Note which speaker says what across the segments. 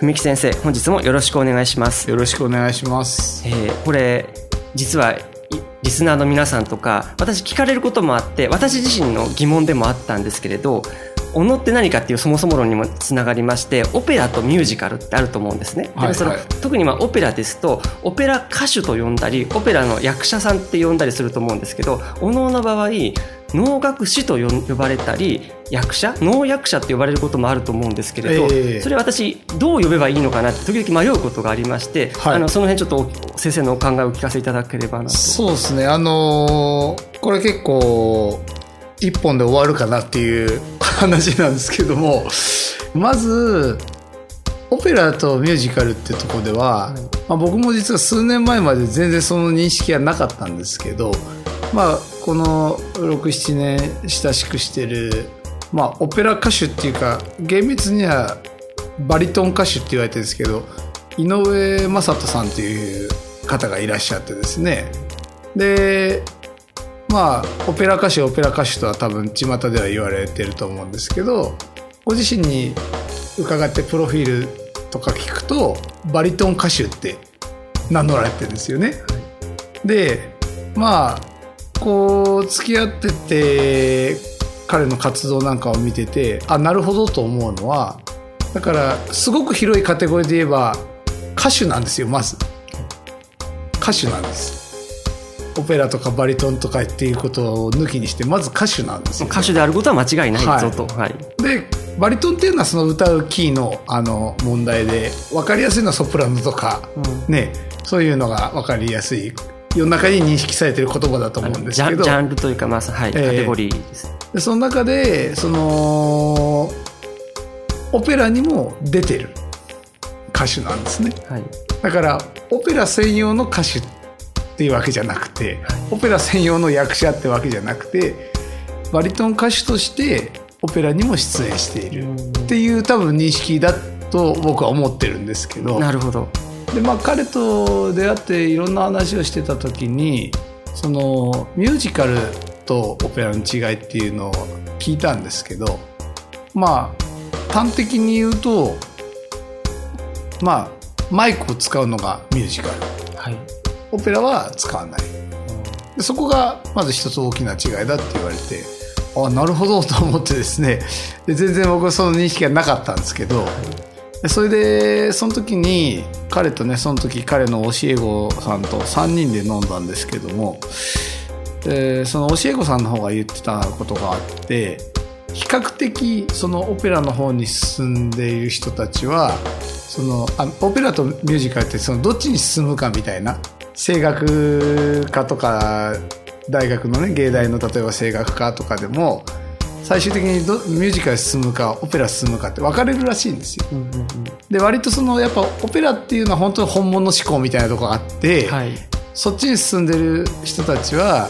Speaker 1: 文幸先生本日もよろしくお願いします。
Speaker 2: よろしくお願いします。
Speaker 1: えー、これ実はリスナーの皆さんとか私聞かれることもあって私自身の疑問でもあったんですけれどおのって何かっていうそもそも論にもつながりましてオペラとミュージカルってあると思うんですね。はいはい、その特にまあオペラですとオペラ歌手と呼んだりオペラの役者さんって呼んだりすると思うんですけどおのの場合能楽師と呼ばれたり役者？能役者って呼ばれることもあると思うんですけれど、えー、それ私どう呼べばいいのかなって時々迷うことがありまして、はい、あのその辺ちょっと先生のお考えをお聞かせいただければなと。
Speaker 2: そうですね。あのー、これ結構一本で終わるかなっていう話なんですけどもまずオペラとミュージカルってとこでは、まあ、僕も実は数年前まで全然その認識はなかったんですけどまあこの67年親しくしてるまあオペラ歌手っていうか厳密にはバリトン歌手って言われてるんですけど井上正人さんっていう方がいらっしゃってですね。でまあオペラ歌手オペラ歌手とは多分巷では言われてると思うんですけどご自身に伺ってプロフィールとか聞くとバリトン歌手って名乗られてるんですよね。でまあこう付き合ってて彼の活動なんかを見ててあなるほどと思うのはだからすごく広いカテゴリーで言えば歌手なんですよまず。歌手なんですオペラとかバリトンとかっていうことを抜きにしてまず歌手なんですよ、
Speaker 1: ね、歌手であることは間違いないぞと、はい、
Speaker 2: でバリトンっていうのはその歌うキーのあの問題で分かりやすいのはソプラノとか、うん、ねそういうのが分かりやすい世の中に認識されてる言葉だと思うんですけど。
Speaker 1: ジャンルというかまあはい、カテゴリーです。
Speaker 2: でその中でそのオペラにも出てる歌手なんですね、はい、だからオペラ専用の歌手っていうわけじゃなくて、はい、オペラ専用の役者ってわけじゃなくてバリトン歌手としてオペラにも出演している。っていう多分認識だと僕は思ってるんですけど。
Speaker 1: なるほど。
Speaker 2: でまあ彼と出会っていろんな話をしてた時にそのミュージカルとオペラの違いっていうのを聞いたんですけどまあ端的に言うとまあマイクを使うのがミュージカル、はい、オペラは使わない。でそこがまず一つ大きな違いだって言われてあなるほどと思ってですね。で全然僕はその認識がなかったんですけど、それでその時に彼とねその時彼の教え子さんと3人で飲んだんですけどもでその教え子さんの方が言ってたことがあって比較的そのオペラの方に進んでいる人たちはそのあオペラとミュージカルってそのどっちに進むかみたいな声楽科とか大学のね芸大の例えば声楽科とかでも最終的にどミュージカル進むかオペラ進むかって分かれるらしいんですよ。うんうんうん、で割とそのやっぱオペラっていうのは本当に本物志向みたいなとこがあって、はい、そっちに進んでる人たちは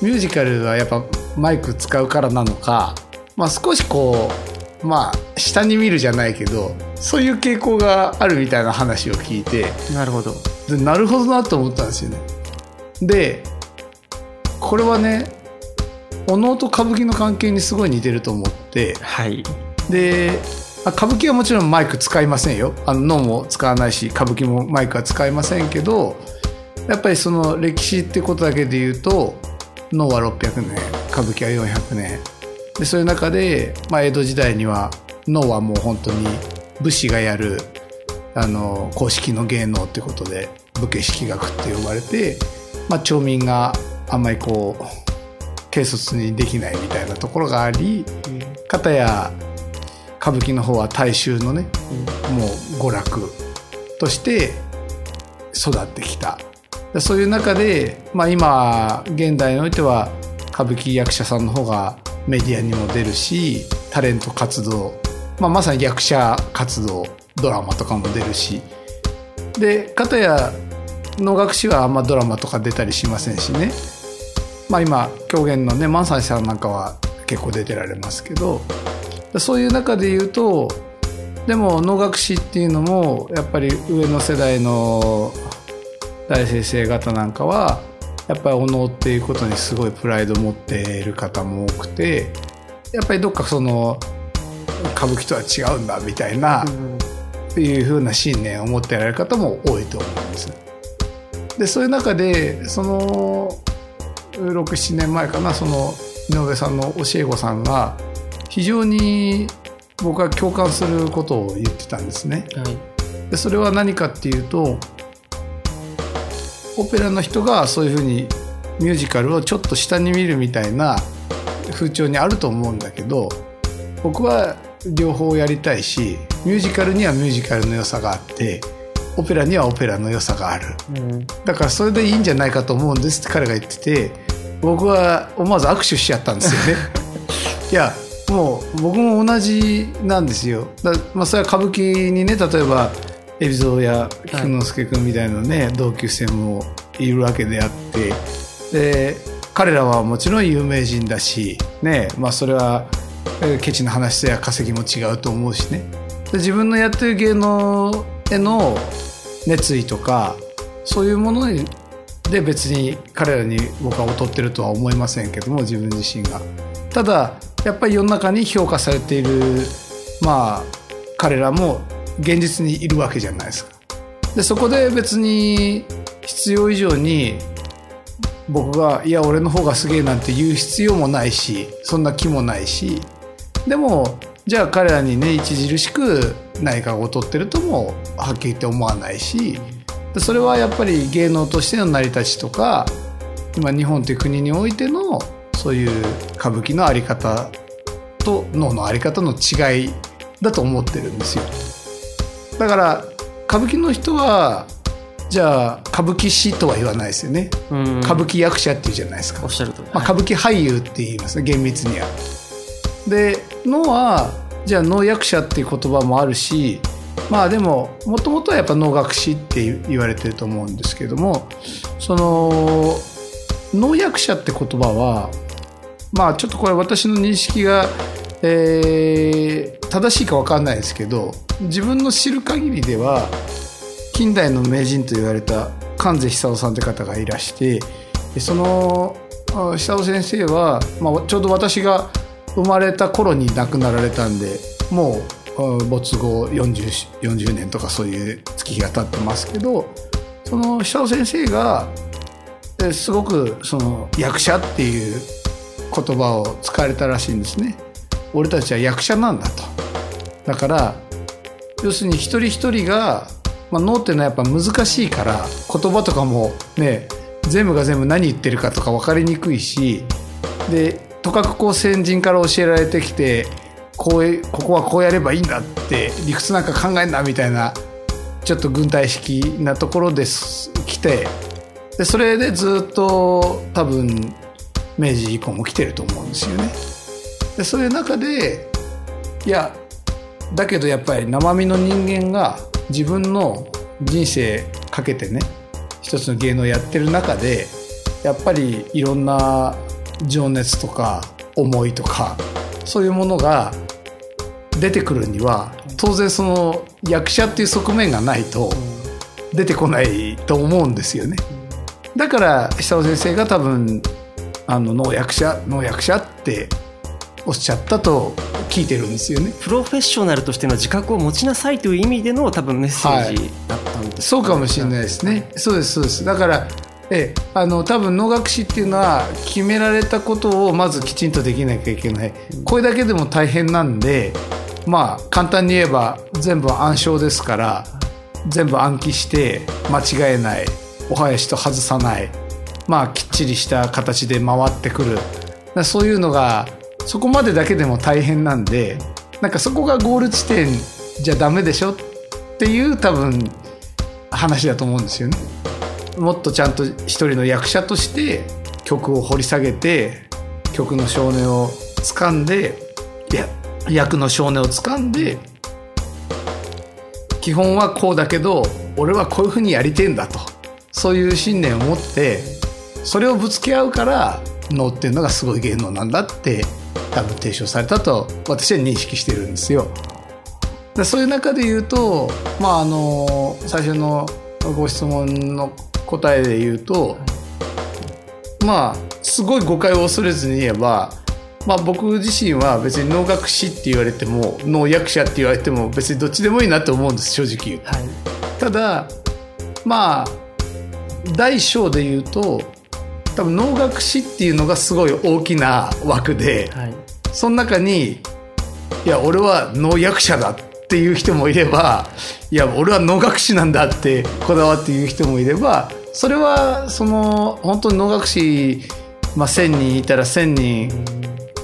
Speaker 2: ミュージカルはやっぱマイク使うからなのか、まあ、少しこうまあ下に見るじゃないけどそういう傾向があるみたいな話を聞いて
Speaker 1: なるほど
Speaker 2: でなるほどなと思ったんですよね。でこれはねお能と歌舞伎の関係にすごい似てると思って、はい、で歌舞伎はもちろんマイク使いませんよ。あの脳も使わないし歌舞伎もマイクは使いませんけどやっぱりその歴史ってことだけで言うと脳は600年歌舞伎は400年。でそういう中で、まあ、江戸時代には脳はもう本当に武士がやるあの公式の芸能ってことで武家式学って呼ばれて、まあ、町民があんまりこう軽率にできないみたいなところがあり片や歌舞伎の方は大衆のねもう娯楽として育ってきた。そういう中で、まあ、今現代においては歌舞伎役者さんの方がメディアにも出るしタレント活動、まあ、まさに役者活動ドラマとかも出るし。で片や能楽師はあんまドラマとか出たりしませんしね。まあ今狂言のね萬斎さんなんかは結構出てられますけど。そういう中で言うとでも能楽師っていうのもやっぱり上の世代の大先生方なんかはやっぱりお能っていうことにすごいプライド持っている方も多くてやっぱりどっかその歌舞伎とは違うんだみたいな、いうふうな信念を持ってられる方も多いと思うんです。でそういう中でその67年前かなその井上さんの教え子さんが非常に僕は共感することを言ってたんですね。はい、でそれは何かっていうとオペラの人がそういうふうにミュージカルをちょっと下に見るみたいな風潮にあると思うんだけど僕は両方やりたいしミュージカルにはミュージカルの良さがあってオペラにはオペラの良さがある、うん、だからそれでいいんじゃないかと思うんですって彼が言ってて僕は思わず握手しちゃったんですよね。いやもう僕も同じなんですよ。だ、まあ、それは歌舞伎にね例えば海老蔵や菊之助君みたいなね、はい、同級生もいるわけであって。で彼らはもちろん有名人だしねまあそれはケチな話や稼ぎも違うと思うしね自分のやってる芸能への熱意とかそういうもので別に彼らに僕は劣ってるとは思いませんけども自分自身が。ただやっぱり世の中に評価されているまあ彼らも現実にいるわけじゃないですか。でそこで別に必要以上に僕が「いや俺の方がすげえ」なんて言う必要もないしそんな気もないしでもじゃあ彼らにね著しく何かが劣ってるともはっきり言って思わないしそれはやっぱり芸能としての成り立ちとか今日本という国においてのそういう歌舞伎の在り方と脳の在り方の違いだと思ってるんですよ。だから歌舞伎の人はじゃあ歌舞伎師とは言わないですよね。歌舞伎役者っていうじゃないですか。
Speaker 1: おっしゃると
Speaker 2: まあ、歌舞伎俳優って言いますね厳密には。で能はじゃあ能役者っていう言葉もあるしまあでももともとはやっぱ能楽師って言われてると思うんですけどもその能役者って言葉はまあちょっとこれ私の認識が、えー、正しいか分かんないですけど自分の知る限りでは近代の名人と言われた関瀬久夫さんって方がいらしてその久夫先生は、まあ、ちょうど私が生まれた頃に亡くなられたんでもう没後 40, 40年とかそういう月日が経ってますけどその久尾先生がすごくその役者っていう言葉を使われたらしいんですね。俺たちは役者なんだと。だから要するに一人一人が、まあ、脳っていうのはやっぱ難しいから言葉とかもね全部が全部何言ってるかとか分かりにくいしでとかくこう先人から教えられてきてこうここはこうやればいいんだって理屈なんか考えんなみたいなちょっと軍隊式なところです来てでそれでずっと多分明治以降も来てると思うんですよね。でそういう中でいやだけどやっぱり生身の人間が自分の人生かけてね一つの芸能をやってる中でやっぱりいろんな情熱とか思いとかそういうものが出てくるには当然その役者っていう側面がないと出てこないと思うんですよね。だから久尾先生が多分あの能役者能役者っておっしゃったと聞いてるんですよね。
Speaker 1: プロフェッショナルとしての自覚を持ちなさいという意味での多分メッセージだったんです、はい、
Speaker 2: そうかもしれないですね。そうですそうです。だからえあの多分能楽師っていうのは決められたことをまずきちんとできなきゃいけない。これだけでも大変なんでまあ簡単に言えば全部暗唱ですから全部暗記して間違えない。お囃子と外さない。まあきっちりした形で回ってくる。そういうのがそこまでだけでも大変なんでなんかそこがゴール地点じゃダメでしょっていう多分話だと思うんですよね。もっとちゃんと一人の役者として曲を掘り下げて曲の少年を掴んでいや役の少年を掴んで基本はこうだけど俺はこういうふうにやりてんだとそういう信念を持ってそれをぶつけ合うから能っていうのがすごい芸能なんだって多分提唱されたと私は認識してるんですよ。でそういう中で言うと、まあ、あの最初のご質問の答えで言うとまあすごい誤解を恐れずに言えば、まあ、僕自身は別に能楽師って言われても能役者って言われても別にどっちでもいいなと思うんです正直言う、はい、ただまあ大小で言うと多分能楽師っていうのがすごい大きな枠で、はい、その中にいや俺は能役者だっていう人もいればいや俺は能楽師なんだってこだわって言う人もいればそれはその本当に能楽師、まあ、1,000人いたら1,000人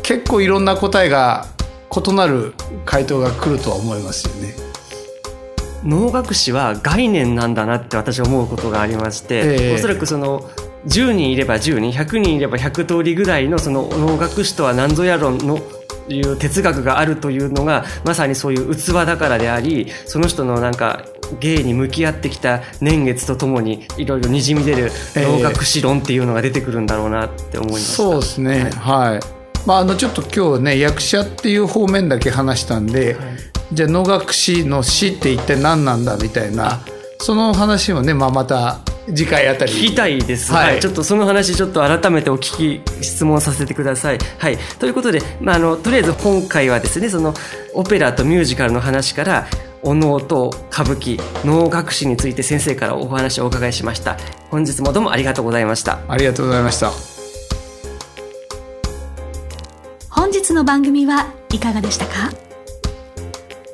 Speaker 2: 結構いろんな答えが異なる回答が来るとは思いますよね。
Speaker 1: 能楽師は概念なんだなって私は思うことがありまして、えー、おそらくその10人いれば10人100人いれば100通りぐらいのその能楽師とは何ぞやろのいう哲学があるというのがまさにそういう器だからでありその人のなんか芸に向き合ってきた年月とともにいろいろにじみ出る能楽師論っていうのが出てくるんだろうなって思いま
Speaker 2: す、えー、そうですね。はい、はい、まあ、あのちょっと今日ね役者っていう方面だけ話したんで、はい、じゃあ能楽師の師って一体何なんだみたいなその話もね、まあ、また次回あたり。
Speaker 1: 聞きたいです、はい、はい、ちょっとその話ちょっと改めてお聞き質問させてください。はい。ということで、まあ、あのとりあえず今回はですねそのオペラとミュージカルの話からお能と歌舞伎能楽師について先生からお話をお伺いしました。本日もどうもありがとうございました。
Speaker 2: ありがとうございました。
Speaker 3: 本日の番組はいかがでしたか？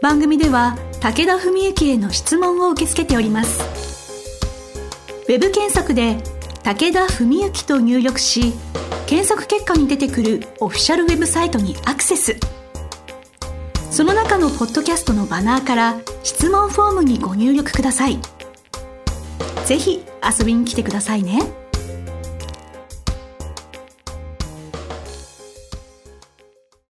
Speaker 3: 番組では武田文幸への質問を受け付けておりますウェブ検索で武田文幸と入力し検索結果に出てくるオフィシャルウェブサイトにアクセスその中のポッドキャストのバナーから質問フォームにご入力くださいぜひ遊びに来てくださいね。